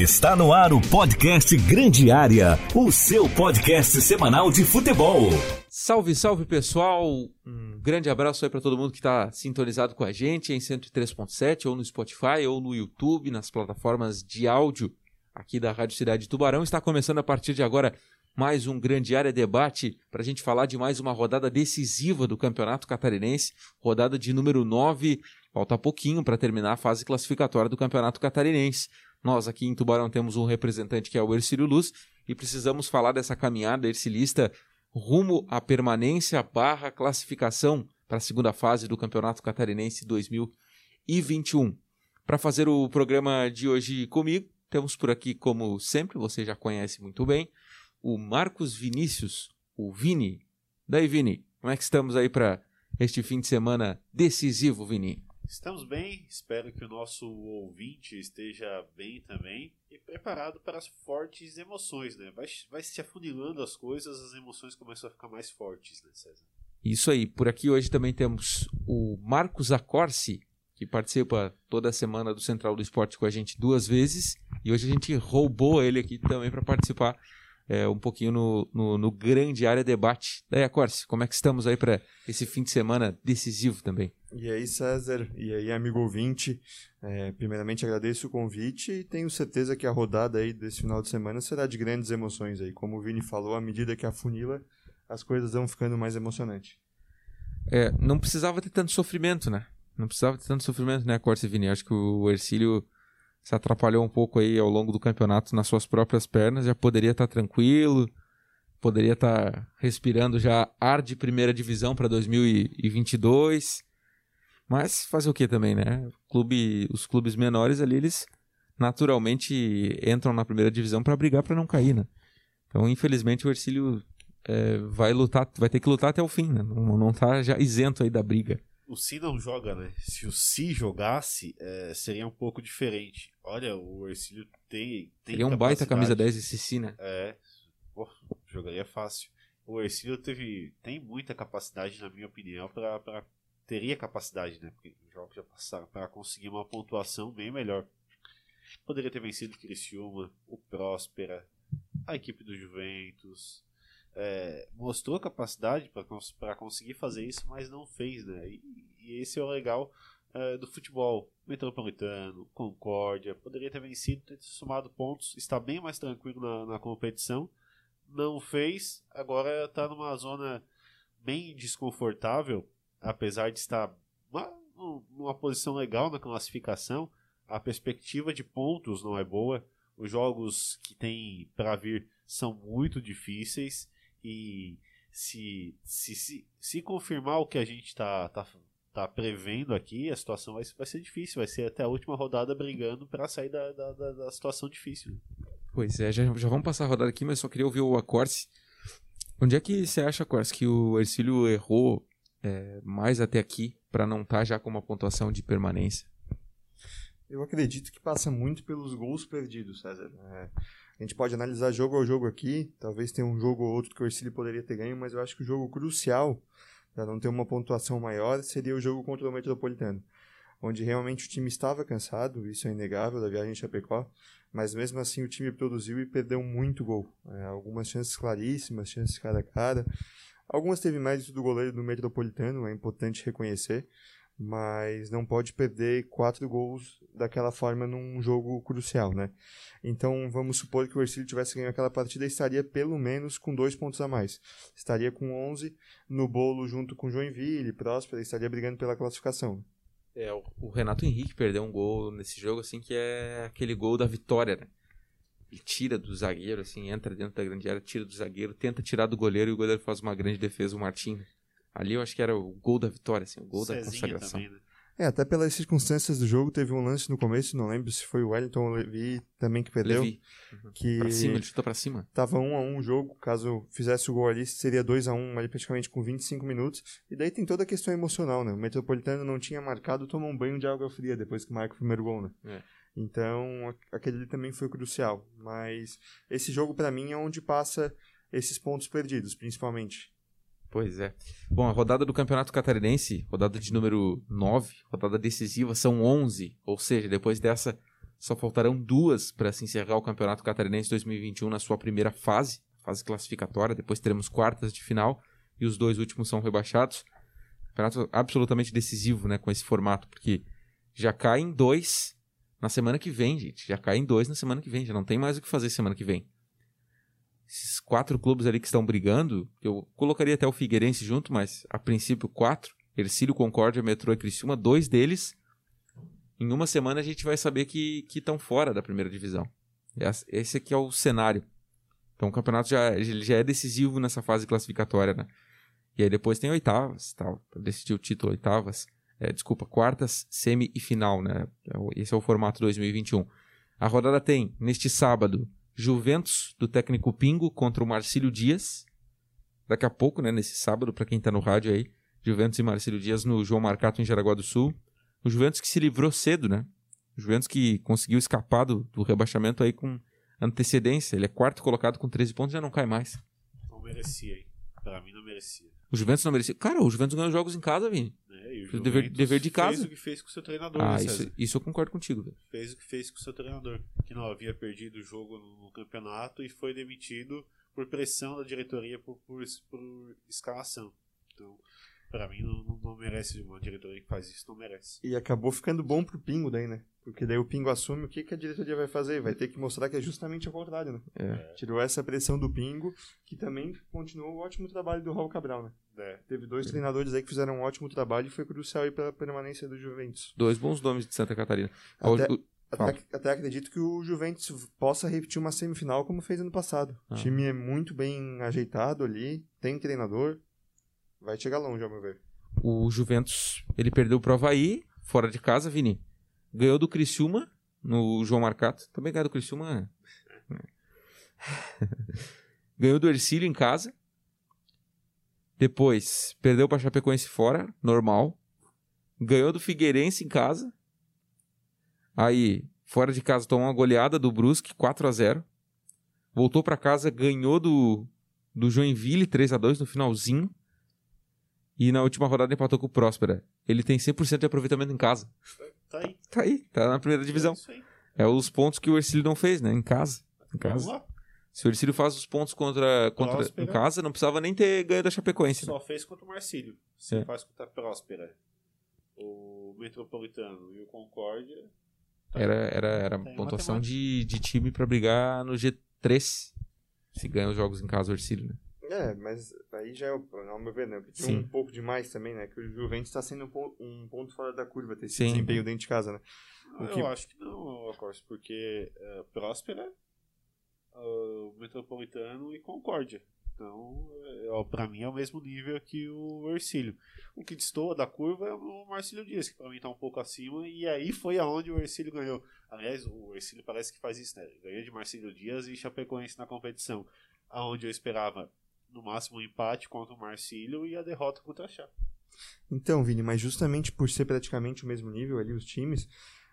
Está no ar o podcast Grande Área, o seu podcast semanal de futebol. Salve, salve pessoal! Um grande abraço aí para todo mundo que está sintonizado com a gente em 103.7 ou no Spotify ou no YouTube, nas plataformas de áudio aqui da Rádio Cidade de Tubarão. Está começando a partir de agora mais um grande área debate para a gente falar de mais uma rodada decisiva do Campeonato Catarinense, rodada de número 9. Falta pouquinho para terminar a fase classificatória do Campeonato Catarinense. Nós aqui em Tubarão temos um representante que é o Ercílio Luz e precisamos falar dessa caminhada ercilista rumo à permanência barra classificação para a segunda fase do Campeonato Catarinense 2021. Para fazer o programa de hoje comigo, temos por aqui, como sempre, você já conhece muito bem, o Marcos Vinícius, o Vini. Daí, Vini, como é que estamos aí para este fim de semana decisivo, Vini? Estamos bem, espero que o nosso ouvinte esteja bem também e preparado para as fortes emoções, né? Vai, vai se afunilando as coisas, as emoções começam a ficar mais fortes, né, César? Isso aí, por aqui hoje também temos o Marcos Acorce, que participa toda semana do Central do Esporte com a gente duas vezes, e hoje a gente roubou ele aqui também para participar é, um pouquinho no, no, no, grande área debate. Daí, Acorce, como é que estamos aí para esse fim de semana decisivo também? E aí, César, e aí, amigo ouvinte, é, primeiramente agradeço o convite e tenho certeza que a rodada aí desse final de semana será de grandes emoções aí. Como o Vini falou, à medida que afunila, as coisas vão ficando mais emocionantes. É, não precisava ter tanto sofrimento, né? Não precisava ter tanto sofrimento, né, Corse e Vini? Acho que o Ercílio se atrapalhou um pouco aí ao longo do campeonato nas suas próprias pernas, já poderia estar tá tranquilo, poderia estar tá respirando já ar de primeira divisão para 2022. Mas fazer o que também, né? Clube, os clubes menores ali, eles naturalmente entram na primeira divisão para brigar para não cair, né? Então, infelizmente, o Ercílio é, vai lutar, vai ter que lutar até o fim, né? Não, não tá já isento aí da briga o Si não joga, né? Se o Si jogasse, é, seria um pouco diferente. Olha, o Ercílio tem. tem Seria um baita camisa 10 esse Si, né? É, pô, jogaria fácil. O Ercílio teve, tem muita capacidade, na minha opinião, para teria capacidade, né? Porque os jogos já passaram para conseguir uma pontuação bem melhor. Poderia ter vencido o Criciúma, o Próspera, a equipe do Juventus, é, mostrou capacidade para conseguir fazer isso, mas não fez, né? E, e esse é o legal é, do futebol. Metropolitano, Concórdia, poderia ter vencido, ter somado pontos, está bem mais tranquilo na, na competição. Não fez, agora está numa zona bem desconfortável, apesar de estar uma, numa posição legal na classificação. A perspectiva de pontos não é boa. Os jogos que tem para vir são muito difíceis e se, se, se, se confirmar o que a gente está tá, tá prevendo aqui, a situação vai, vai ser difícil. Vai ser até a última rodada brigando para sair da, da, da, da, situação difícil. Pois é, já, já vamos passar a rodada aqui, mas só queria ouvir o Acorce. Onde é que você acha, Acorce, que o Ercílio errou é, mais até aqui para não estar tá já com uma pontuação de permanência? Eu acredito que passa muito pelos gols perdidos, César. É, a gente pode analisar jogo ao jogo aqui, talvez tenha um jogo ou outro que o Ercílio poderia ter ganho, mas eu acho que o jogo crucial para não ter uma pontuação maior seria o jogo contra o Metropolitano, onde realmente o time estava cansado, isso é inegável da viagem em Chapecó, mas mesmo assim o time produziu e perdeu muito gol. É, algumas chances claríssimas, chances cara a cara. Algumas teve mérito do goleiro do Metropolitano, é importante reconhecer, mas não pode perder quatro gols daquela forma num jogo crucial, né? Então vamos supor que o Ercílio tivesse ganho aquela partida estaria pelo menos com dois pontos a mais. Estaria com 11 no bolo junto com Joinville, Próspera, estaria brigando pela classificação. É, o Renato Henrique perdeu um gol nesse jogo assim que é aquele gol da vitória, né? Ele tira do zagueiro, assim, entra dentro da grande área, tira do zagueiro, tenta tirar do goleiro e o goleiro faz uma grande defesa, o Martim. Ali eu acho que era o gol da vitória, assim, o gol Cezinha da consagração. Também, né? É, até pelas circunstâncias do jogo, teve um lance no começo, não lembro se foi o Wellington ou o Levi também que perdeu. Levi. Uhum. Que pra cima, ele chutou pra cima. Tava 1 um a 1 um o jogo, caso fizesse o gol ali, seria 2 a 1 um, ali praticamente com 25 minutos. E daí tem toda a questão emocional, né? O Metropolitano não tinha marcado, tomou um banho de água fria depois que marca o primeiro gol, né? É. Então, aquele também foi crucial. Mas esse jogo, para mim, é onde passa esses pontos perdidos, principalmente. Pois é. Bom, a rodada do Campeonato Catarinense, rodada de número 9, rodada decisiva, são 11. Ou seja, depois dessa, Só faltarão duas para se encerrar o Campeonato Catarinense 2021 na sua primeira fase, fase classificatória. Depois teremos quartas de final e os dois últimos são rebaixados. Campeonato absolutamente decisivo, né, com esse formato, porque já caem dois na semana que vem, gente. Já caem dois na semana que vem. Já não tem mais o que fazer semana que vem. Esses quatro clubes ali que estão brigando, eu colocaria até o Figueirense junto, mas a princípio quatro. Ercílio, Concórdia, Metrô e Criciúma. Dois deles, em uma semana a gente vai saber que estão fora da primeira divisão. Esse aqui é o cenário. Então o campeonato já, já é decisivo nessa fase classificatória, né? E aí depois tem oitavas, tal, decidir o título oitavas. É, desculpa, quartas, semi e final, né? Esse é o formato 2021. A rodada tem, neste sábado, Juventus do técnico Pingo contra o Marcílio Dias. Daqui a pouco, né, nesse sábado, para quem está no rádio aí, Juventus e Marcílio Dias no João Marcato em Jaraguá do Sul. O Juventus que se livrou cedo, né? O Juventus que conseguiu escapar do, do rebaixamento aí com antecedência. Ele é quarto colocado com 13 pontos já não cai mais. Não merecia, hein? Pra mim não merecia. O Juventus não merecia. Cara, o Juventus ganhou jogos em casa, Vini. É, e o o dever- Juventus dever de casa. Fez o que fez com o seu treinador, Ah, né, isso, isso eu concordo contigo, velho. Fez o que fez com o seu treinador. Que não havia perdido o jogo no, no campeonato e foi demitido por pressão da diretoria por, por, por escalação. Então, pra mim, não, não, não merece uma diretoria que faz isso, não merece. E acabou ficando bom pro Pingo daí, né? Porque daí o Pingo assume o que, que a diretoria vai fazer. Vai ter que mostrar que é justamente o contrário, né? É. Tirou essa pressão do Pingo, que também continuou o ótimo trabalho do Raul Cabral, né? É. Teve dois treinadores aí que fizeram um ótimo trabalho e foi crucial aí pra permanência do Juventus. Dois bons nomes de Santa Catarina. Até- O-. Até, até acredito que o Juventus possa repetir uma semifinal como fez ano passado. Ah. O time é muito bem ajeitado ali, tem treinador, vai chegar longe, ao meu ver. o Juventus, ele perdeu pro Havaí, fora de casa, Vini. Ganhou do Criciúma, no João Marcato. Também ganhou do Criciúma. é. ganhou do Ercílio em casa. Depois, perdeu pra Chapecoense fora, normal. Ganhou do Figueirense em casa. Aí, fora de casa, tomou uma goleada do Brusque, 4 a 0 Voltou pra casa, ganhou do, do Joinville, 3 a 2 no finalzinho. E na última rodada empatou com o Próspera. Ele tem 100% de aproveitamento em casa. Tá aí. Tá aí, tá na primeira divisão. É. É os pontos que o Ercílio não fez, né? Em casa. Em Vamos casa. lá. Se o Ercílio faz os pontos contra, contra Próspera. em casa, não precisava nem ter ganho da Chapecoense. né? Só fez contra o Marcílio. Se É. faz contra a Próspera, o Metropolitano e o Concórdia. Era, era, era Tem pontuação de, de time pra brigar no G3. Se ganha os jogos em casa, o Ercílio, né? É, mas aí já é, o- ao meu ver, né? Porque Sim. um pouco demais também, né? Que o Juventus está sendo um ponto, um ponto fora da curva ter esse Sim. desempenho dentro de casa, né? O Eu que- acho que não, Acorce, porque é, Próspera, o Metropolitano e Concórdia. Então, é, pra mim é o mesmo nível que o Ercílio. O que destoa da curva é o Marcílio Dias, que pra mim tá um pouco acima, e aí foi aonde o Ercílio ganhou. Aliás, o Ercílio parece que faz isso, né? Ganha de Marcílio Dias e Chapecoense na competição. Aonde eu esperava, no máximo, um empate contra o Marcílio e a derrota contra a Chape. Então, Vini, mas justamente por ser praticamente o mesmo nível ali, os times,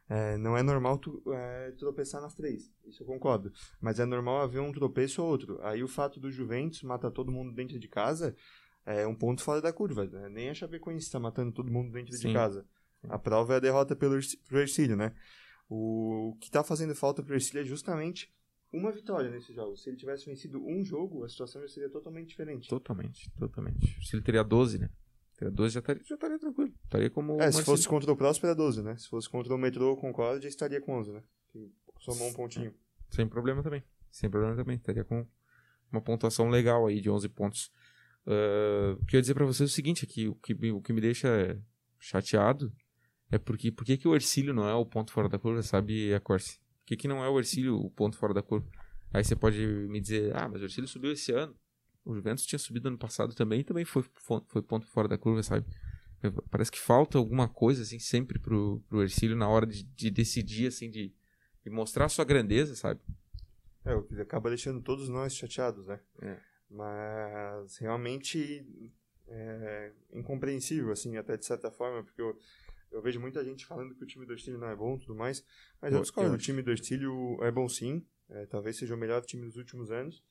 é, não é normal tu é, tropeçar nas três. Isso eu concordo. Mas é normal haver um tropeço ou outro. Aí o fato do Juventus matar todo mundo dentro de casa é um ponto fora da curva. né? Nem a Chapecoense está matando todo mundo dentro Sim. de casa. A prova é a derrota pelo Ercílio, né? O que está fazendo falta pro Ercílio é justamente uma vitória nesse jogo. Se ele tivesse vencido um jogo, a situação já seria totalmente diferente. Totalmente, totalmente. O Ercílio teria 12, né? Teria 12 já estaria, já estaria tranquilo. Estaria como. É, se fosse contra o Próspero é 12, né? Se fosse contra o Metrô ou Concórdia, estaria com 11, né? Que somou um pontinho. Sem problema também. Sem problema também. Estaria com uma pontuação legal aí de 11 pontos. Ah, o que eu ia dizer pra vocês é o seguinte aqui, o que, me- o que me deixa chateado é porque por que, que o Ercílio não é o ponto fora da curva, sabe, a Corse? Que, que não é o Ercílio o ponto fora da curva? Aí você pode me dizer, ah, mas o Ercílio subiu esse ano. O Juventus tinha subido ano passado também também foi, fo- foi ponto fora da curva, sabe? Parece que falta alguma coisa, assim, sempre pro, pro Ercílio na hora de, de decidir, assim, de, de mostrar sua grandeza, sabe? É, o que acaba deixando todos nós chateados, né? É. Mas realmente é incompreensível, assim, até de certa forma, porque eu, eu vejo muita gente falando que o time do Ercílio não é bom e tudo mais, mas eu discordo, o time do Ercílio é bom sim, é, talvez seja o melhor time dos últimos anos,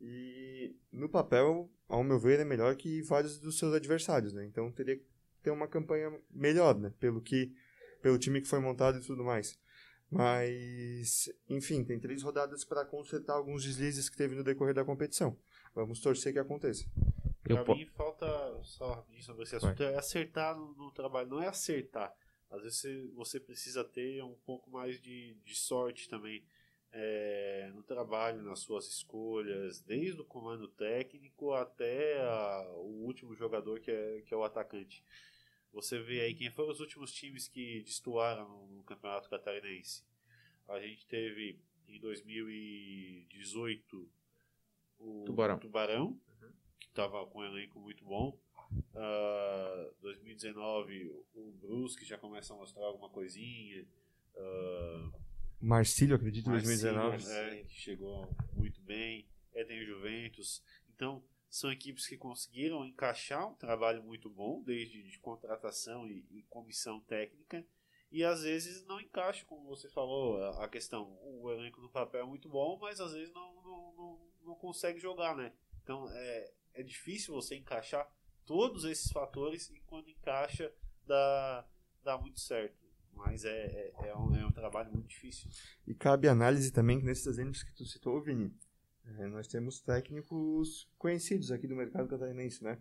e no papel, ao meu ver, é melhor que vários dos seus adversários, né? Então teria que ter uma campanha melhor, né? Pelo que, pelo time que foi montado e tudo mais. Mas, enfim, tem três rodadas para consertar alguns deslizes que teve no decorrer da competição. Vamos torcer que aconteça. Pra po... mim falta, só rapidinho sobre esse assunto, Vai. é acertar no, no, trabalho. Não é acertar. Às vezes você, precisa ter um pouco mais de, de sorte também é, no trabalho, nas suas escolhas, desde o comando técnico até a, o último jogador que é, que é o atacante. Você vê aí quem foram os últimos times que destoaram no Campeonato Catarinense. A gente teve em 2018 o Tubarão, Tubarão estava com um elenco muito bom. Uh, 2019 o Brusque já começa a mostrar alguma coisinha. Uh, Marcílio, acredito, em 2019. É, que chegou muito bem. Eden Juventus. Então, são equipes que conseguiram encaixar um trabalho muito bom, desde de contratação e, e comissão técnica, e às vezes não encaixa, como você falou, a, a, questão, o elenco no papel é muito bom, mas às vezes não, não, não, não consegue jogar, né? Então é, é difícil você encaixar todos esses fatores e quando encaixa dá, dá muito certo. Mas é, é, é, um, é um trabalho muito difícil. E cabe análise também que nesses exemplos que tu citou, Vini, é, nós temos técnicos conhecidos aqui do mercado catarinense, né?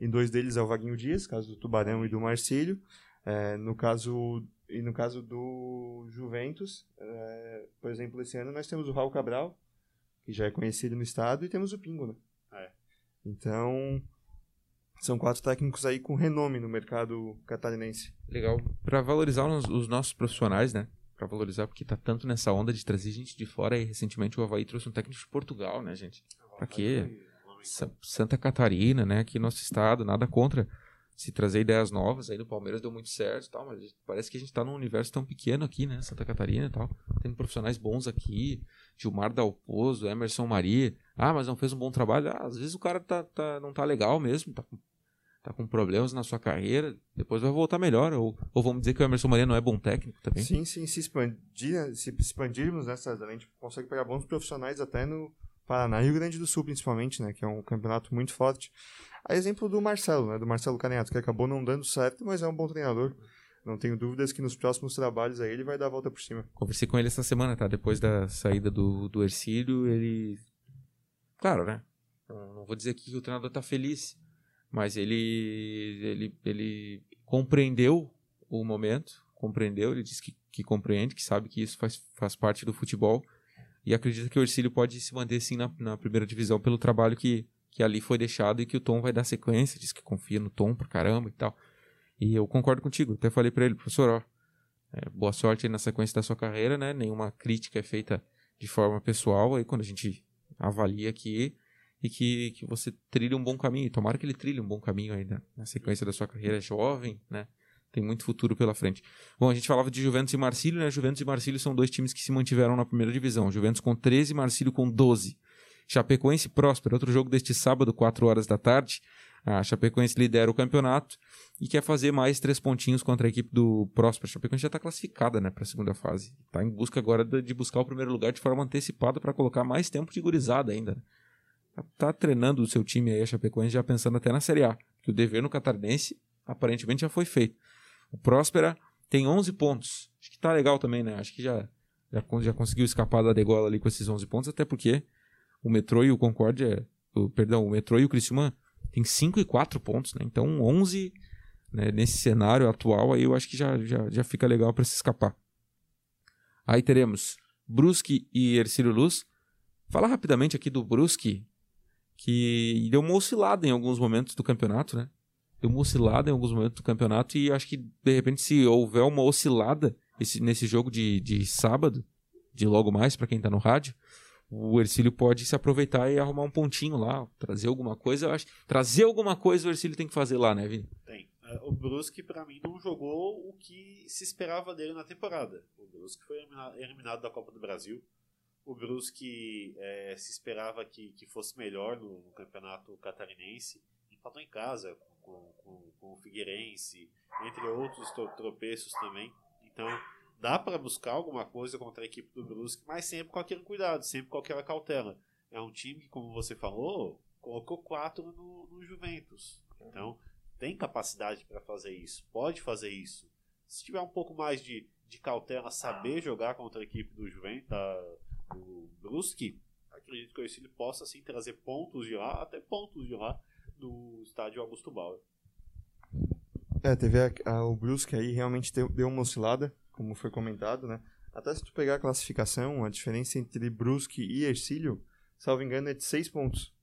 E dois deles é o Vaguinho Dias, caso do Tubarão e do Marcílio. É, no caso e no caso do Juventus, é, por exemplo, esse ano nós temos o Raul Cabral, que já é conhecido no estado, e temos o Pingo, né? Então, são quatro técnicos aí com renome no mercado catarinense. Legal. Para valorizar os, os nossos profissionais, né? para valorizar, porque tá tanto nessa onda de trazer gente de fora e recentemente o Havaí trouxe um técnico de Portugal, né, gente? Pra quê? Santa Catarina, né? Aqui nosso estado, nada contra se trazer ideias novas. Aí no Palmeiras deu muito certo tal, mas parece que a gente tá num universo tão pequeno aqui, né? Santa Catarina e tal. Tem profissionais bons aqui. Gilmar Dalpozo, Emerson Maria. Ah, mas não fez um bom trabalho. Ah, às vezes o cara tá, tá, não tá legal mesmo, tá com tá com problemas na sua carreira, depois vai voltar melhor. Ou, ou vamos dizer que o Emerson Maria não é bom técnico também? Sim, sim. Se, expandir, se expandirmos nessa, a gente consegue pegar bons profissionais até no Paraná Rio Grande do Sul, principalmente, né? Que é um campeonato muito forte. A exemplo do Marcelo, né? Do Marcelo Caneato, que acabou não dando certo, mas é um bom treinador. Não tenho dúvidas que nos próximos trabalhos aí ele vai dar a volta por cima. Conversei com ele essa semana, tá? Depois da saída do, do Ercílio, ele. Claro, né? Não vou dizer que o treinador tá feliz, mas ele, ele, ele compreendeu o momento, compreendeu, ele disse que, que compreende, que sabe que isso faz, faz parte do futebol e acredita que o Ercílio pode se manter sim na, na primeira divisão pelo trabalho que, que ali foi deixado e que o Tom vai dar sequência, diz que confia no Tom pra caramba e tal. E eu concordo contigo, até falei para ele, professor, ó, é, boa sorte na sequência da sua carreira, né? Nenhuma crítica é feita de forma pessoal, aí quando a gente avalia aqui, e que, que você trilhe um bom caminho. Tomara que ele trilhe um bom caminho aí na sequência da sua carreira. É jovem, né? Tem muito futuro pela frente. Bom, a gente falava de Juventus e Marcílio, né? Juventus e Marcílio são dois times que se mantiveram na primeira divisão. Juventus com 13 e Marcílio com 12. Chapecoense Próspero, outro jogo deste sábado, 4 horas da tarde. A Chapecoense lidera o campeonato e quer fazer mais três pontinhos contra a equipe do Próspero. A Chapecoense já está classificada né, para a segunda fase. Está em busca agora de buscar o primeiro lugar de forma antecipada para colocar mais tempo de gurizada ainda. Né? tá treinando o seu time aí, a Chapecoense, já pensando até na Série A. Que o dever no Catarinense aparentemente já foi feito. O Próspera tem 11 pontos. Acho que tá legal também, né? Acho que já, já, já conseguiu escapar da degola ali com esses 11 pontos, até porque o Metrô e o Concórdia, o, perdão, o Metrô e o Criciúma tem 5 e 4 pontos, né? Então 11 né, nesse cenário atual aí eu acho que já, já, já fica legal para se escapar. Aí teremos Brusque e Ercílio Luz. Fala rapidamente aqui do Brusque, que deu uma oscilada em alguns momentos do campeonato, né? Uma oscilada em alguns momentos do campeonato e acho que, de repente, se houver uma oscilada esse, nesse jogo de, de sábado, de logo mais, para quem tá no rádio, o Ercílio pode se aproveitar e arrumar um pontinho lá, trazer alguma coisa. Eu acho trazer alguma coisa o Ercílio tem que fazer lá, né, Vini? Tem. É, o Brusque, para mim, não jogou o que se esperava dele na temporada. O Brusque foi eliminado da Copa do Brasil o Brusque é, se esperava que, que fosse melhor no, no, campeonato catarinense, empatou em casa com, com o Figueirense, entre outros tropeços também. Então, dá para buscar alguma coisa contra a equipe do Brusque, mas sempre com aquele cuidado, sempre com aquela cautela. É um time que, como você falou, colocou quatro no, no Juventus. Então, tem capacidade para fazer isso, pode fazer isso. Se tiver um pouco mais de, de cautela saber jogar contra a equipe do Juventus, do Brusque, acredito que o possa sim trazer pontos de lá, até pontos de lá, no estádio Augusto Bauer. É, teve a, a, o Brusque aí realmente deu, deu uma oscilada, como foi comentado, né? Até se tu pegar a classificação, a diferença entre Brusque e Ercílio, salvo engano, é de 6 pontos.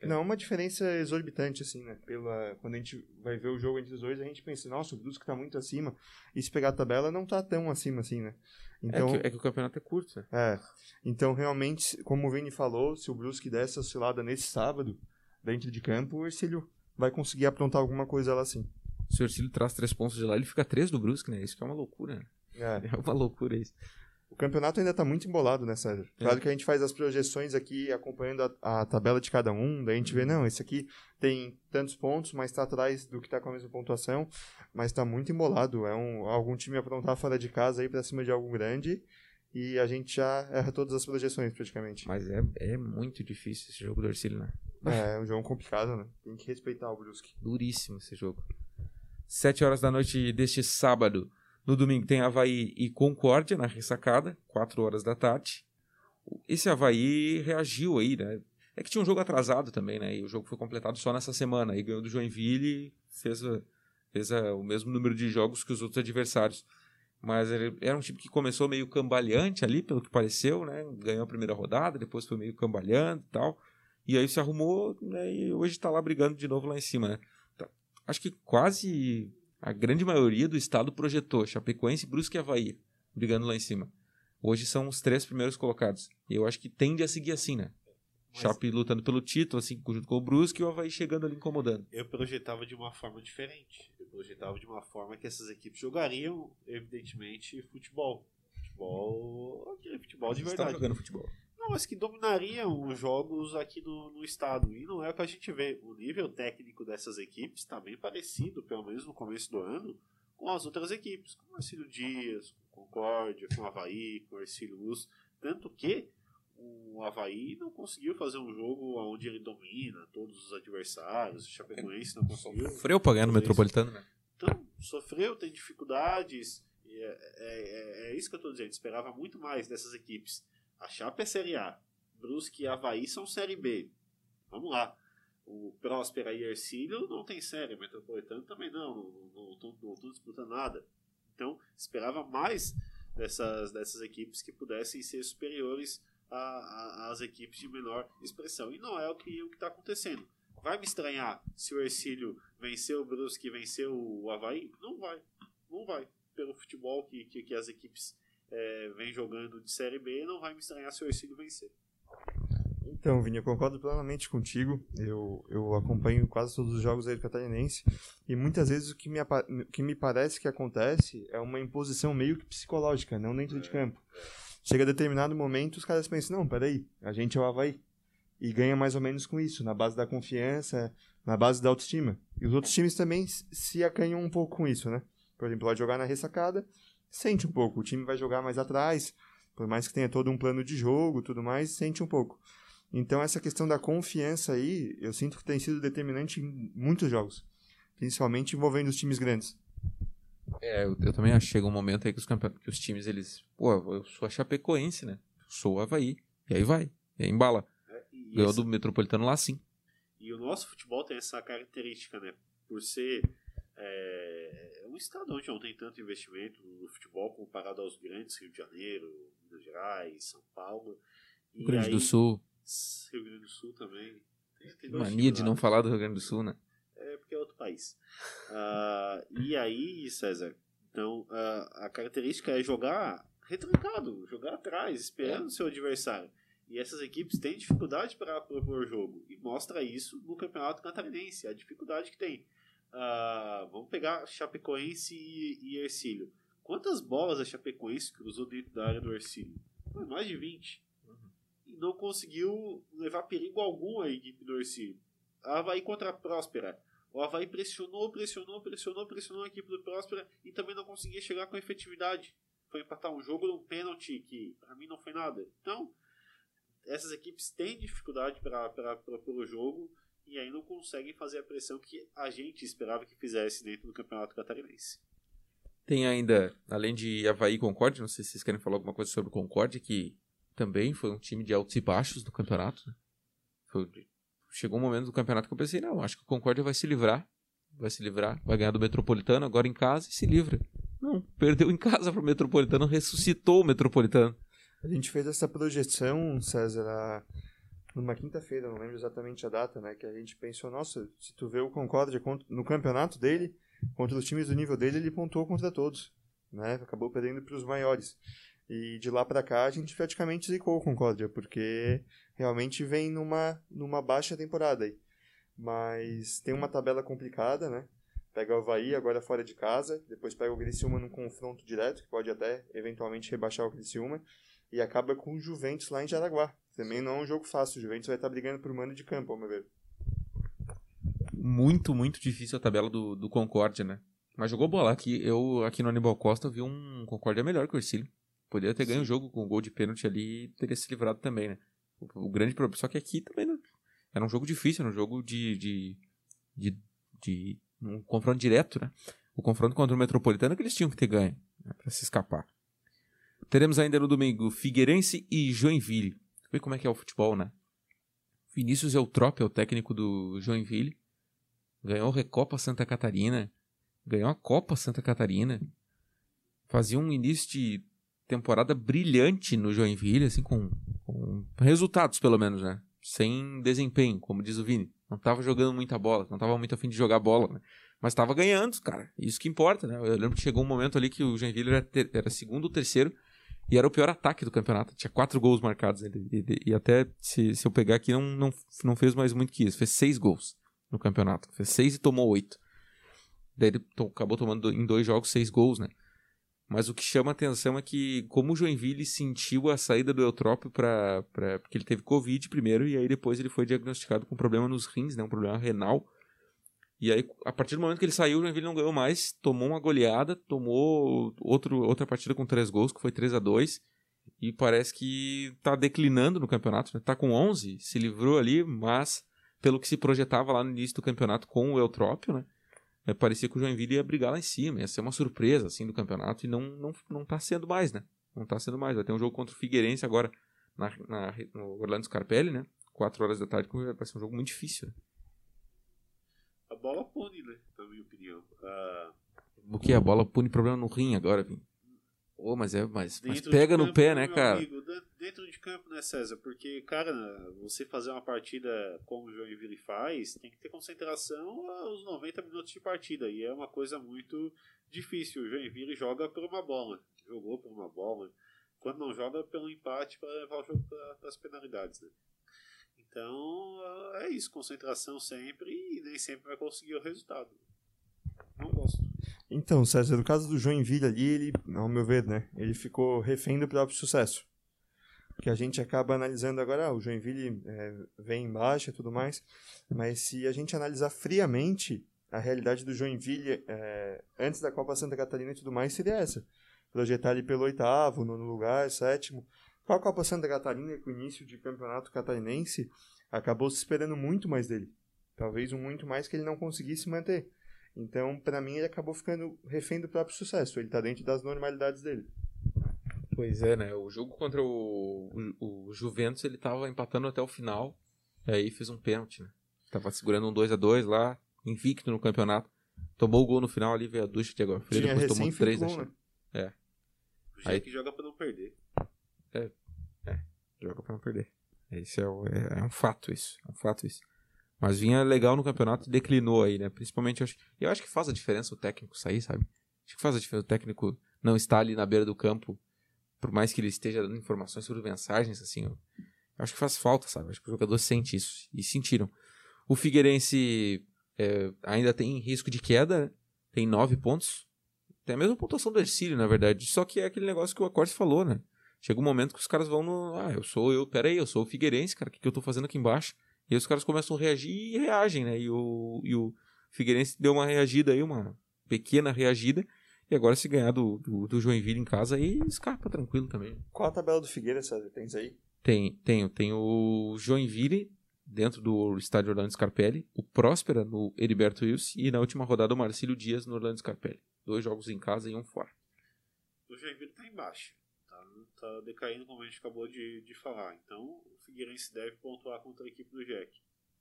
É. Não é uma diferença exorbitante, assim, né? Pela, quando a gente vai ver o jogo entre os dois, a gente pensa, nossa, o Brusque tá muito acima. E se pegar a tabela, não tá tão acima assim, né? Então, é, que, é que o campeonato é curto. Né? É. Então, realmente, como o Vini falou, se o Brusque der essa oscilada nesse sábado, dentro de campo, o Ercílio vai conseguir aprontar alguma coisa lá sim. Se o Ercílio traz três pontos de lá, ele fica três do Brusque, né? Isso que é uma loucura. Né? É. é uma loucura isso. O campeonato ainda está muito embolado, né, César? É. Claro é. que a gente faz as projeções aqui acompanhando a, a, tabela de cada um, daí a gente vê, não, esse aqui tem tantos pontos, mas está atrás do que está com a mesma pontuação, mas está muito embolado. É um, algum time aprontar fora de casa aí para cima de algum grande e a gente já erra todas as projeções praticamente. Mas é, é muito difícil esse jogo do Ercílio, né? É, é um jogo complicado, né? Tem que respeitar o Brusque. Duríssimo esse jogo. Sete horas da noite deste sábado. No domingo tem Havaí e Concórdia na ressacada, 4 horas da tarde. Esse Havaí reagiu aí, né? É que tinha um jogo atrasado também, né? E o jogo foi completado só nessa semana. Aí ganhou do Joinville, fez, fez a, o mesmo número de jogos que os outros adversários. Mas ele era um time que começou meio cambaleante ali, pelo que pareceu, né? Ganhou a primeira rodada, depois foi meio cambaleando e tal. E aí se arrumou, né? E hoje está lá brigando de novo lá em cima, né? Tá, acho que quase a grande maioria do estado projetou Chapecoense, Brusque e Havaí, brigando lá em cima. Hoje são os três primeiros colocados. E eu acho que tende a seguir assim, né? Mas... Chape lutando pelo título, assim, junto com o Brusque e o Havaí chegando ali incomodando. Eu projetava de uma forma diferente. Eu projetava de uma forma que essas equipes jogariam, evidentemente, futebol. Futebol. Aquele futebol de verdade. Jogando futebol. Não, mas que dominariam os jogos aqui no, no estado. E não é o que a gente vê. O nível técnico dessas equipes está bem parecido, pelo menos no começo do ano, com as outras equipes, com o Ercílio Dias, com o Concórdia, com o Havaí, com o Ercílio Luz. Tanto que o Havaí não conseguiu fazer um jogo onde ele domina todos os adversários. O Chapecoense não conseguiu. Sofreu para ganhar no Metropolitano, né? Então, sofreu, tem dificuldades. É, é, é, é, isso que eu estou dizendo. Esperava muito mais dessas equipes. A Chape é Série A. Brusque e Havaí são Série B. Vamos lá. O Próspera e Ercílio não tem série. O Metropolitano também não. Não estão disputando nada. Então, esperava mais dessas, dessas equipes que pudessem ser superiores às equipes de menor expressão. E não é o que o está acontecendo. Vai me estranhar se o Ercílio venceu o Brusque venceu o Havaí? Não vai. Não vai. Pelo futebol que, que, que as equipes é, vem jogando de Série B, não vai me estranhar se o Ercílio vencer. Então, Vini, eu concordo plenamente contigo. Eu, eu acompanho quase todos os jogos aí do Catarinense e muitas vezes o que me, que me parece que acontece é uma imposição meio que psicológica, não dentro é, de campo. Chega a determinado momento, os caras pensam: não, peraí, a gente é o Havaí. E ganha mais ou menos com isso, na base da confiança, na base da autoestima. E os outros times também se acanham um pouco com isso, né? Por exemplo, pode jogar na ressacada, sente um pouco. O time vai jogar mais atrás, por mais que tenha todo um plano de jogo tudo mais, sente um pouco. Então, essa questão da confiança aí, eu sinto que tem sido determinante em muitos jogos, principalmente envolvendo os times grandes. É, eu, eu também acho que chega um momento aí que os, que os times, eles. Pô, eu sou a Chapecoense, né? Eu sou o Havaí. E aí vai. E aí embala. É, Ganhou essa... do Metropolitano lá sim. E o nosso futebol tem essa característica, né? Por ser é, um estado onde não tem tanto investimento no futebol comparado aos grandes, Rio de Janeiro, Minas Gerais, São Paulo. Rio Grande aí, do Sul. Rio Grande do Sul também. Tem, tem Mania de não falar do Rio Grande do Sul, né? É porque é outro país. Uh, e aí, César, então uh, a característica é jogar retrancado, jogar atrás, esperando o é. seu adversário. E essas equipes têm dificuldade para propor jogo. E mostra isso no Campeonato Catarinense, a dificuldade que tem. Uh, vamos pegar Chapecoense e, e Ercílio. Quantas bolas a Chapecoense cruzou dentro da área do Ercílio? Foi mais de 20. Uhum. E não conseguiu levar perigo algum à equipe do Ercílio. A Havaí contra a Próspera. O Havaí pressionou, pressionou, pressionou, pressionou a equipe do Próspera e também não conseguia chegar com efetividade. Foi empatar um jogo num pênalti que para mim não foi nada. Então, essas equipes têm dificuldade para propor o jogo e aí não conseguem fazer a pressão que a gente esperava que fizesse dentro do Campeonato Catarinense. Tem ainda, além de Havaí Concorde, não sei se vocês querem falar alguma coisa sobre o Concorde, que também foi um time de altos e baixos no campeonato. Né? Foi, chegou um momento do campeonato que eu pensei, não, acho que o Concórdia vai se livrar. Vai se livrar, vai ganhar do Metropolitano agora em casa e se livra. Não, perdeu em casa pro Metropolitano, ressuscitou o Metropolitano. A gente fez essa projeção, César, numa quinta-feira, não lembro exatamente a data, né? Que a gente pensou, nossa, se tu vê o Concórdia no campeonato dele, contra os times do nível dele, ele pontuou contra todos, né? Acabou perdendo para os maiores. E de lá para cá a gente praticamente zicou o Concórdia, porque realmente vem numa, numa baixa temporada aí. Mas tem uma tabela complicada, né? Pega o Havaí agora fora de casa, depois pega o Criciúma num confronto direto, que pode até eventualmente rebaixar o Criciúma, e acaba com o Juventus lá em Jaraguá. Também não é um jogo fácil, o Juventus vai estar brigando por mano de campo, ao meu ver. Muito, muito difícil a tabela do, do Concórdia, né? Mas jogou bola. Aqui, eu, aqui no Aníbal Costa, vi um Concórdia melhor que o Ercílio. Poderia ter ganho o jogo com o gol de pênalti ali e teria se livrado também, né? O, o, grande problema. Só que aqui também não, era um jogo difícil, era um jogo de, de, de, de um confronto direto, né? O confronto contra o Metropolitano é que eles tinham que ter ganho né? para se escapar. Teremos ainda no domingo Figueirense e Joinville. Vê como é que é o futebol, né? Vinícius Eutrop é o técnico do Joinville. Ganhou a Recopa Santa Catarina. Ganhou a Copa Santa Catarina. Fazia um início de temporada brilhante no Joinville, assim, com, com resultados, pelo menos, né? Sem desempenho, como diz o Vini. Não tava jogando muita bola, não tava muito afim de jogar bola, né? Mas tava ganhando, cara. Isso que importa, né? Eu lembro que chegou um momento ali que o Joinville era, ter, era segundo ou terceiro e era o pior ataque do campeonato. Tinha quatro gols marcados. E, e, e até, se, se eu pegar aqui, não, não, não fez mais muito que isso. Fez seis gols no campeonato. Fez seis e tomou oito. Daí ele to, acabou tomando em dois jogos seis gols, né? Mas o que chama atenção é que, como o Joinville sentiu a saída do Eutrópio para. Porque ele teve Covid primeiro, e aí depois ele foi diagnosticado com problema nos rins, né? Um problema renal. E aí, a partir do momento que ele saiu, o Joinville não ganhou mais, tomou uma goleada, tomou outro, outra partida com três gols, que foi 3 a 2 e parece que tá declinando no campeonato, né? Tá com 11, se livrou ali, mas pelo que se projetava lá no início do campeonato com o Eutrópio, né? É, parecia que o Joinville ia brigar lá em cima, ia ser uma surpresa assim do campeonato e não, não, não tá sendo mais, né? Não tá sendo mais. Vai ter um jogo contra o Figueirense agora na, na, no Orlando Scarpelli, né? 4 horas da tarde, vai ser um jogo muito difícil. Né? A bola pune, né? Na minha opinião. Uh... O que? A bola pune problema no rim agora, Vim? Oh, mas é, mas, mas pega no pé, né, cara? Amigo, dentro de campo, né, César? Porque, cara, você fazer uma partida como o Joinville faz, tem que ter concentração aos 90 minutos de partida. E é uma coisa muito difícil. O Joinville joga por uma bola. Jogou por uma bola. Quando não joga, pelo empate para levar o jogo para as penalidades, né? Então, é isso. Concentração sempre e nem sempre vai conseguir o resultado. Então, César, no caso do Joinville ali, ele, ao meu ver, né, ele ficou refém do próprio sucesso. Que a gente acaba analisando agora, ah, o Joinville é, vem em baixa e tudo mais, mas se a gente analisar friamente a realidade do Joinville é, antes da Copa Santa Catarina e tudo mais, seria essa. Projetar ele pelo oitavo, nono lugar, sétimo. Com a Copa Santa Catarina, com o início de campeonato catarinense, acabou se esperando muito mais dele. Talvez um muito mais que ele não conseguisse manter. Então, para mim, ele acabou ficando refém do próprio sucesso. Ele tá dentro das normalidades dele. Pois é, né? O jogo contra o, o, o Juventus, ele tava empatando até o final. E aí fez um pênalti, né? Tava segurando um 2 a 2 lá, invicto no campeonato. Tomou o gol no final ali, veio a ducha de agora Freire, depois tomou três, acho. Né? É. O aí... que joga pra não perder. É, é. Joga pra não perder. Esse é, o, é, é um fato isso. É um fato isso. Mas vinha legal no campeonato e declinou aí, né? Principalmente, eu acho, eu acho que faz a diferença o técnico sair, sabe? Acho que faz a diferença o técnico não estar ali na beira do campo, por mais que ele esteja dando informações sobre mensagens, assim. Eu, eu acho que faz falta, sabe? Acho que o jogador sente isso. E sentiram. O Figueirense é, ainda tem risco de queda, né? tem nove pontos. Tem a mesma pontuação do Ercílio, na verdade. Só que é aquele negócio que o Acorte falou, né? Chega um momento que os caras vão no. Ah, eu sou eu, pera aí, eu sou o Figueirense, cara, o que, que eu tô fazendo aqui embaixo? E aí os caras começam a reagir e reagem, né? E o, e o Figueirense deu uma reagida aí, uma pequena reagida. E agora se ganhar do, do, do Joinville em casa aí escapa tranquilo também. Qual a tabela do Figueirense, César? Tens aí? Tem, tenho. Tem o Joinville dentro do estádio Orlando Scarpelli, o Próspera no Heriberto Wilson e na última rodada o Marcílio Dias no Orlando Scarpelli. Dois jogos em casa e um fora. O Joinville tá embaixo. Tá, tá decaindo, como a gente acabou de, de falar. Então, o Figueirense deve pontuar contra a equipe do Jack.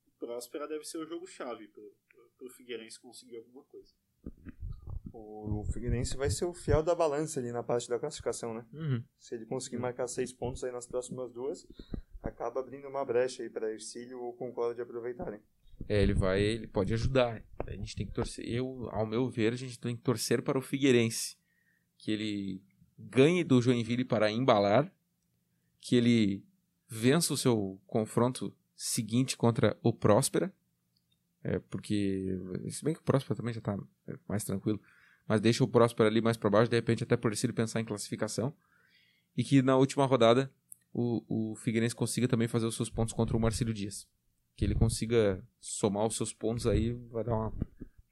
O Próspera deve ser o jogo-chave para o Figueirense conseguir alguma coisa. O Figueirense vai ser o fiel da balança ali na parte da classificação, né? Uhum. Se ele conseguir marcar seis pontos aí nas próximas duas, acaba abrindo uma brecha aí para Ercílio ou Concórdia aproveitarem. É, ele vai, ele pode ajudar. A gente tem que torcer. Eu, ao meu ver, a gente tem que torcer para o Figueirense. Que ele ganhe do Joinville para embalar. Que ele vença o seu confronto seguinte contra o Próspera. É, porque. Se bem que o Próspera também já está mais tranquilo. Mas deixa o Próspera ali mais para baixo. De repente, até por ele pensar em classificação. E que na última rodada o, o Figueirense consiga também fazer os seus pontos contra o Marcílio Dias que ele consiga somar os seus pontos aí, vai dar uma,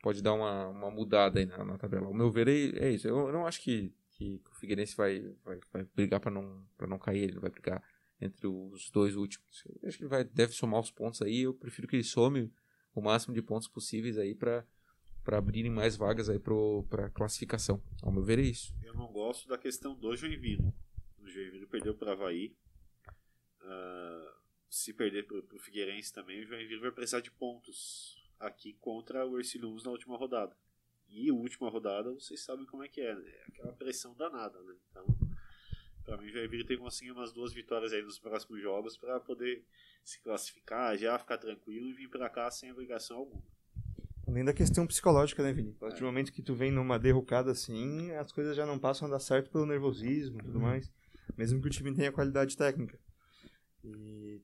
pode dar uma, uma mudada aí na, na tabela. O meu ver é, é isso. Eu, não acho que, que o Figueirense vai, vai, vai brigar para não, não cair, ele vai brigar entre os dois últimos. Eu acho que ele vai, deve somar os pontos aí. Eu prefiro que ele some o máximo de pontos possíveis aí para para abrirem mais vagas aí para classificação. Ao meu ver é isso. Eu não gosto da questão do Joinville. O Joinville perdeu para Havaí. Uh, se perder para o Figueirense também, o Joinville vai precisar de pontos aqui contra o Ercílio Luz na última rodada. E última rodada, vocês sabem como é que é, né? É aquela pressão danada, né? Então, para mim, o Joinville tem que conseguir umas duas vitórias aí nos próximos jogos para poder se classificar, já ficar tranquilo e vir para cá sem obrigação alguma. Além da questão psicológica, né, Vini? A partir do momento que tu vem numa derrocada assim, as coisas já não passam a dar certo pelo nervosismo e tudo uhum. mais. Mesmo que o time tenha qualidade técnica. E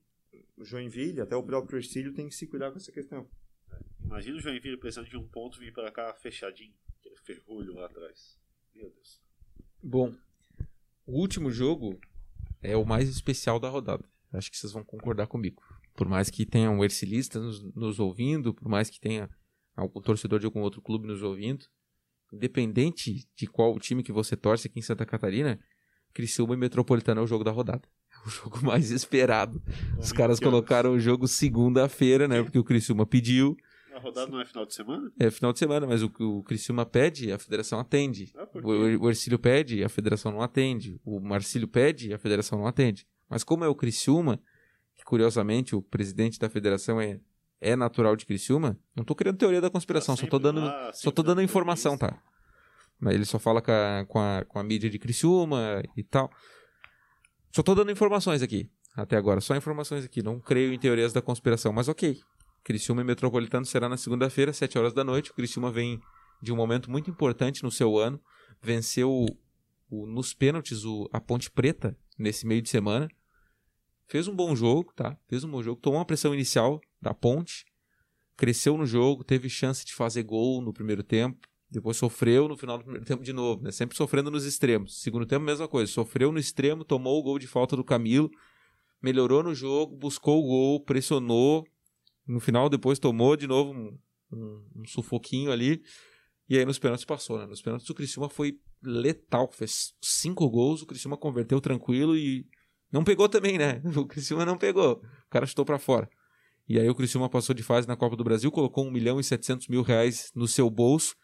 o Joinville, até o próprio Ercílio tem que se cuidar com essa questão. Imagina o Joinville precisando de um ponto vir para cá fechadinho, aquele ferrolho lá atrás. Meu Deus. Bom, o último jogo é o mais especial da rodada. Acho que vocês vão concordar comigo. Por mais que tenha um ercilista nos, nos ouvindo, por mais que tenha algum torcedor de algum outro clube nos ouvindo, independente de qual time que você torce aqui em Santa Catarina, Criciúma e Metropolitano é o jogo da rodada o jogo mais esperado. Os caras colocaram o jogo segunda-feira, né? Porque o Criciúma pediu. A rodada não é final de semana? É final de semana, mas o, o Criciúma pede, a federação atende. Ah, o, o Ercílio pede, a federação não atende. O Marcílio pede, a federação não atende. Mas como é o Criciúma, que curiosamente o presidente da federação é, é natural de Criciúma, não tô criando teoria da conspiração, tá só tô dando, lá, só tô dando informação, tá? Mas ele só fala com a, com a, com a mídia de Criciúma e tal. Só tô dando informações aqui, até agora. Só informações aqui. Não creio em teorias da conspiração, mas ok. Criciúma e Metropolitano será na segunda-feira, 7 horas da noite. O Criciúma vem de um momento muito importante no seu ano. Venceu o, o, nos pênaltis o, a Ponte Preta nesse meio de semana. Fez um bom jogo, tá? Fez um bom jogo. Tomou uma pressão inicial da Ponte. Cresceu no jogo, teve chance de fazer gol no primeiro tempo. Depois sofreu no final do primeiro tempo de novo, né? Sempre sofrendo nos extremos. Segundo tempo, mesma coisa. Sofreu no extremo, tomou o gol de falta do Camilo, melhorou no jogo, buscou o gol, pressionou. No final, depois tomou de novo um, um, um sufoquinho ali. E aí nos pênaltis passou, né? Nos pênaltis o Criciúma foi letal. Fez cinco gols, o Criciúma converteu tranquilo e não pegou também, né? O Criciúma não pegou. O cara chutou para fora. E aí o Criciúma passou de fase na Copa do Brasil, colocou 1 milhão e 700 mil reais no seu bolso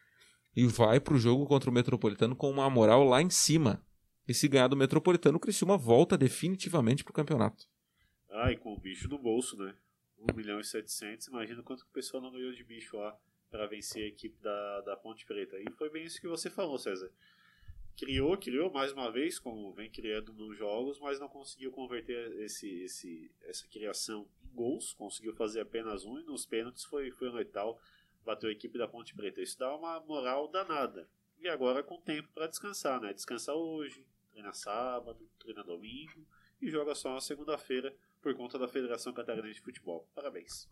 e vai para o jogo contra o Metropolitano com uma moral lá em cima. E se ganhar do Metropolitano, o Criciúma volta definitivamente para o campeonato. Ah, e com o bicho no bolso, né? 1 milhão e 700, imagina quanto que o pessoal não ganhou de bicho lá para vencer a equipe da, da Ponte Preta. E foi bem isso que você falou, César. Criou, criou mais uma vez, como vem criando nos jogos, mas não conseguiu converter esse, esse, essa criação em gols, conseguiu fazer apenas um, e nos pênaltis foi, foi letal bateu a equipe da Ponte Preta. Isso dá uma moral danada. E agora com tempo para descansar, né? Descansar hoje, treina sábado, treina domingo e joga só na segunda-feira por conta da Federação Catarinense de Futebol. Parabéns.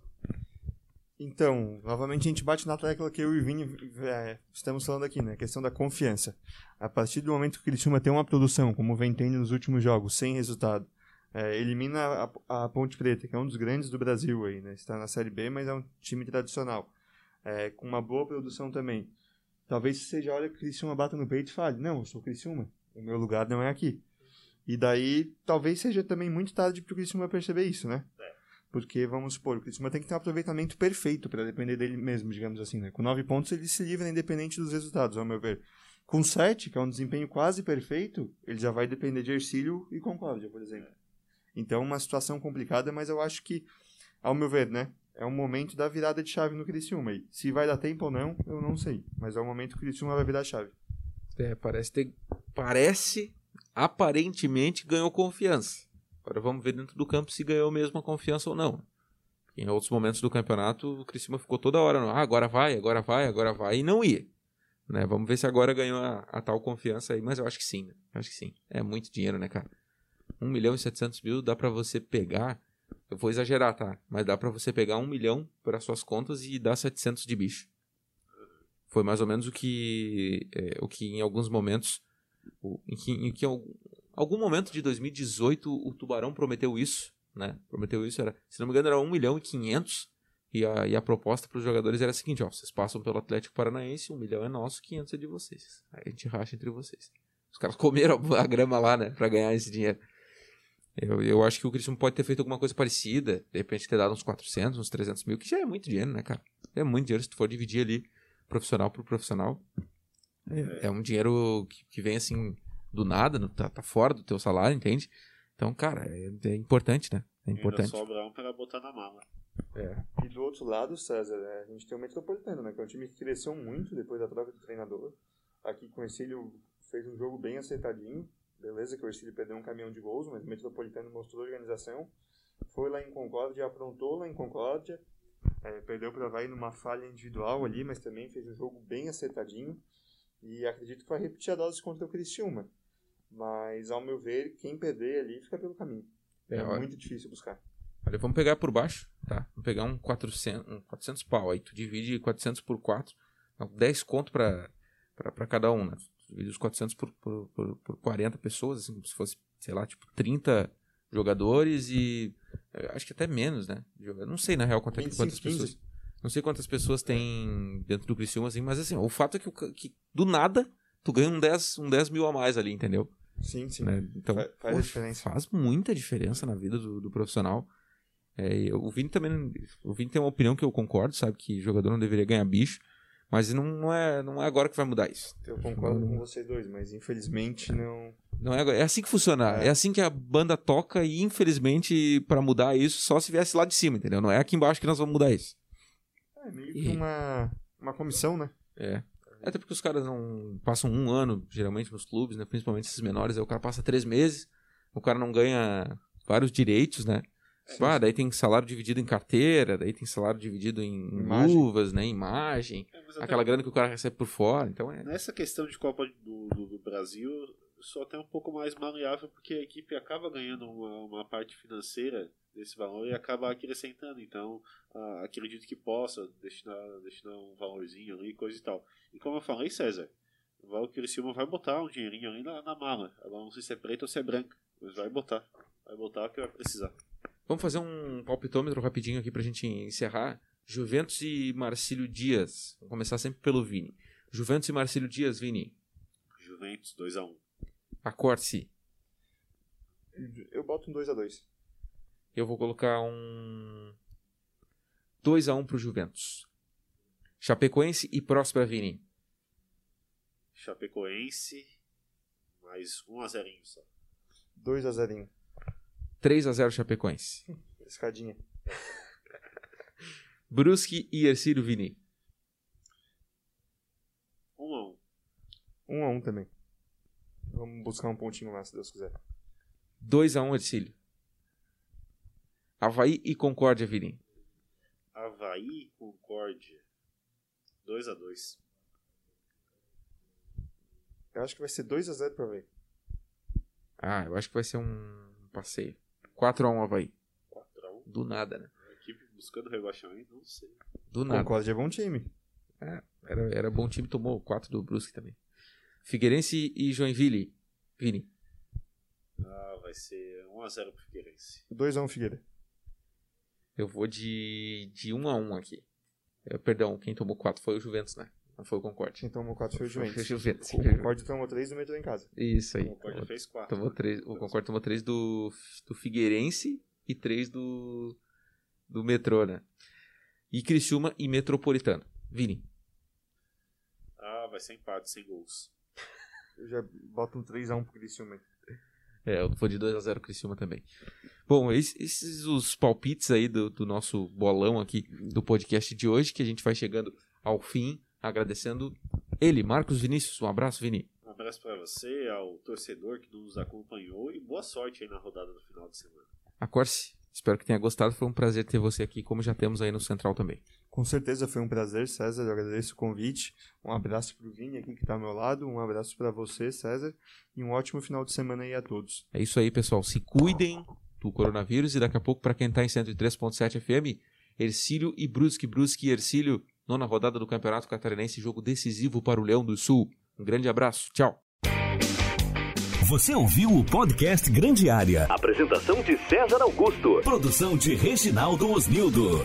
Então, novamente a gente bate na tecla que eu e o Vini é, estamos falando aqui, né? A questão da confiança. A partir do momento que o Criciúma tem uma produção, como vem tendo nos últimos jogos, sem resultado, é, elimina a, a, Ponte Preta, que é um dos grandes do Brasil aí, né? Está na Série B, mas é um time tradicional é, com uma boa produção também. Talvez seja hora que o Criciúma bata no peito e fale, não, eu sou Criciúma, o meu lugar não é aqui. E daí, talvez seja também muito tarde para o Criciúma perceber isso, né? É. Porque, vamos supor, o Criciúma tem que ter um aproveitamento perfeito para depender dele mesmo, digamos assim, né? Com nove pontos ele se livra independente dos resultados, ao meu ver. Com 7, que é um desempenho quase perfeito, ele já vai depender de Ercílio e Concórdia, por exemplo. Então, uma situação complicada, mas eu acho que, ao meu ver, né? É um momento da virada de chave no Criciúma. aí. se vai dar tempo ou não, eu não sei. Mas é o momento que o Criciúma vai virar a chave. É, parece ter. Parece, aparentemente, ganhou confiança. Agora vamos ver dentro do campo se ganhou mesmo a confiança ou não. Em outros momentos do campeonato, o Criciúma ficou toda hora, ah, agora vai, agora vai, agora vai, e não ia. Né? Vamos ver se agora ganhou a, a tal confiança aí, mas eu acho que sim, né? acho que sim. É muito dinheiro, né, cara? 1 milhão e 700 mil dá para você pegar, eu vou exagerar, tá? Mas dá para você pegar 1 milhão para suas contas e dar 700 de bicho. Foi mais ou menos o que, é, o que em alguns momentos, o, em que, em que algum momento de 2018 o Tubarão prometeu isso, né? Prometeu isso, era, se não me engano era 1 milhão e 500 e a, e a proposta para os jogadores era a seguinte, ó, vocês passam pelo Atlético Paranaense, 1 milhão é nosso, 500 é de vocês. Aí a gente racha entre vocês. Os caras comeram a grama lá, né, para ganhar esse dinheiro. Eu, eu acho que o Cristiano pode ter feito alguma coisa parecida, de repente ter dado uns 400, uns 300 mil, que já é muito dinheiro, né, cara? É muito dinheiro se tu for dividir ali profissional por profissional. É, é um dinheiro que, que, vem assim do nada, tá, tá, fora do teu salário, entende? Então, cara, é, é importante, né? É importante. Ainda sobra um para botar na mala. É. E do outro lado, César, é, a gente tem o Metropolitano, né? Que é um time que cresceu muito depois da troca do treinador. Aqui com o fez um jogo bem acertadinho. Beleza que o Ercílio perdeu um caminhão de gols, mas o Metropolitano mostrou organização. Foi lá em Concórdia, aprontou lá em Concórdia. É, perdeu para vai numa falha individual ali, mas também fez um jogo bem acertadinho. E acredito que vai repetir a dose contra o Criciúma. Mas, ao meu ver, quem perder ali fica pelo caminho. É, é muito difícil buscar. Olha, vamos pegar por baixo, tá? Vamos pegar um 400, um 400 pau. Aí tu divide 400 por 4, 10 conto para cada um, né? Tu divide os 400 por, por, por, por 40 pessoas, assim, como se fosse, sei lá, tipo 30 jogadores e eh, acho que até menos, né? Eu não sei na real quantas, 25, quantas pessoas. Não sei quantas pessoas tem dentro do Criciúma, assim, mas assim, o fato é que, que do nada tu ganha um 10, um 10 mil a mais ali, entendeu? Sim, sim. Né? Então, faz, faz, diferença. faz muita diferença na vida do, do profissional. É, o Vini também. O Vini tem uma opinião que eu concordo, sabe? Que jogador não deveria ganhar bicho. Mas não, não, é, não é agora que vai mudar isso. Eu concordo não, com vocês dois, mas infelizmente não. Não é, agora. é assim que funciona. É. é assim que a banda toca e infelizmente para mudar isso só se viesse lá de cima, entendeu? Não é aqui embaixo que nós vamos mudar isso. É meio que e... uma, uma comissão, né? É. Até porque os caras não passam um ano, geralmente, nos clubes, né? Principalmente esses menores. Aí o cara passa três meses, o cara não ganha vários direitos, né? É, ah, daí tem salário dividido em carteira, daí tem salário dividido em imagem. luvas, né? Imagem. É, aquela grana que o cara recebe por fora. Então é... Nessa questão de Copa do, do, do Brasil, só tem um pouco mais maleável porque a equipe acaba ganhando uma, uma parte financeira desse valor e acaba acrescentando. Então, ah, acredito que possa destinar, destinar um valorzinho ali, coisa e tal. E como eu falei, César, o Criciúma vai botar um dinheirinho ali na, na mala. Agora não sei se é preto ou se é branco, mas vai botar. Vai botar o que vai precisar. Vamos fazer um palpitômetro rapidinho aqui pra gente encerrar. Juventus e Marcílio Dias. Vamos começar sempre pelo Vini. Juventus e Marcílio Dias, Vini. Juventus, 2x1. Um. Acorde-se. Eu boto um 2x2. Eu vou colocar um 2x1 um pro Juventus. Chapecoense e Próspera, Vini. Chapecoense, mais 1x0 só. 2x0. 3 a 0 Chapecoense. Escadinha. Brusque e Ercílio Vini. 1 a 1. 1 a 1 também. Vamos buscar um pontinho lá, se Deus quiser. 2 a 1 Ercílio. Havaí e Concórdia, Vini. Havaí e Concórdia. 2 a 2. Eu acho que vai ser 2 a 0 para Havaí. Ah, eu acho que vai ser um passeio. 4x1 Havaí. 4x1? Do nada, né? A equipe buscando rebaixamento, não sei. Do nada. Concórdia é bom time. É, era, era bom time, tomou 4 do Brusque também. Figueirense e Joinville. Vini. Ah, vai ser 1x0 pro Figueirense. 2x1 Figueira. Eu vou de, de 1x1 aqui. Eu, perdão, quem tomou 4 foi o Juventus, né? Não foi o Concorde. Quem tomou 4 foi o Juventus. Foi o Juventus. O Concorde tomou 3 do metrô em casa. Isso aí. O Concorde fez 4. Tomou 3, o Concorde tomou 3 do, do Figueirense e 3 do, do metrô, né? E Criciúma e Metropolitano. Vini. Ah, vai ser empate, sem gols. Eu já boto um 3x1 pro Criciúma. É, eu vou de 2x0 Criciúma também. Bom, esses os palpites aí do, do, nosso bolão aqui do podcast de hoje, que a gente vai chegando ao fim, agradecendo ele, Marcos Vinícius. Um abraço, Vini. Um abraço para você, ao torcedor que nos acompanhou e boa sorte aí na rodada do final de semana. A Corse, espero que tenha gostado. Foi um prazer ter você aqui, como já temos aí no Central também. Com certeza foi um prazer, César. Eu agradeço o convite. Um abraço para o Vini aqui que está ao meu lado. Um abraço para você, César. E um ótimo final de semana aí a todos. É isso aí, pessoal. Se cuidem do coronavírus e daqui a pouco, para quem está em 103.7 FM, Ercílio e Brusque. Brusque e Ercílio, nona rodada do Campeonato Catarinense, jogo decisivo para o Leão do Sul. Um grande abraço. Tchau. Você ouviu o podcast Grande Área. Apresentação de César Augusto. Produção de Reginaldo Osnildo.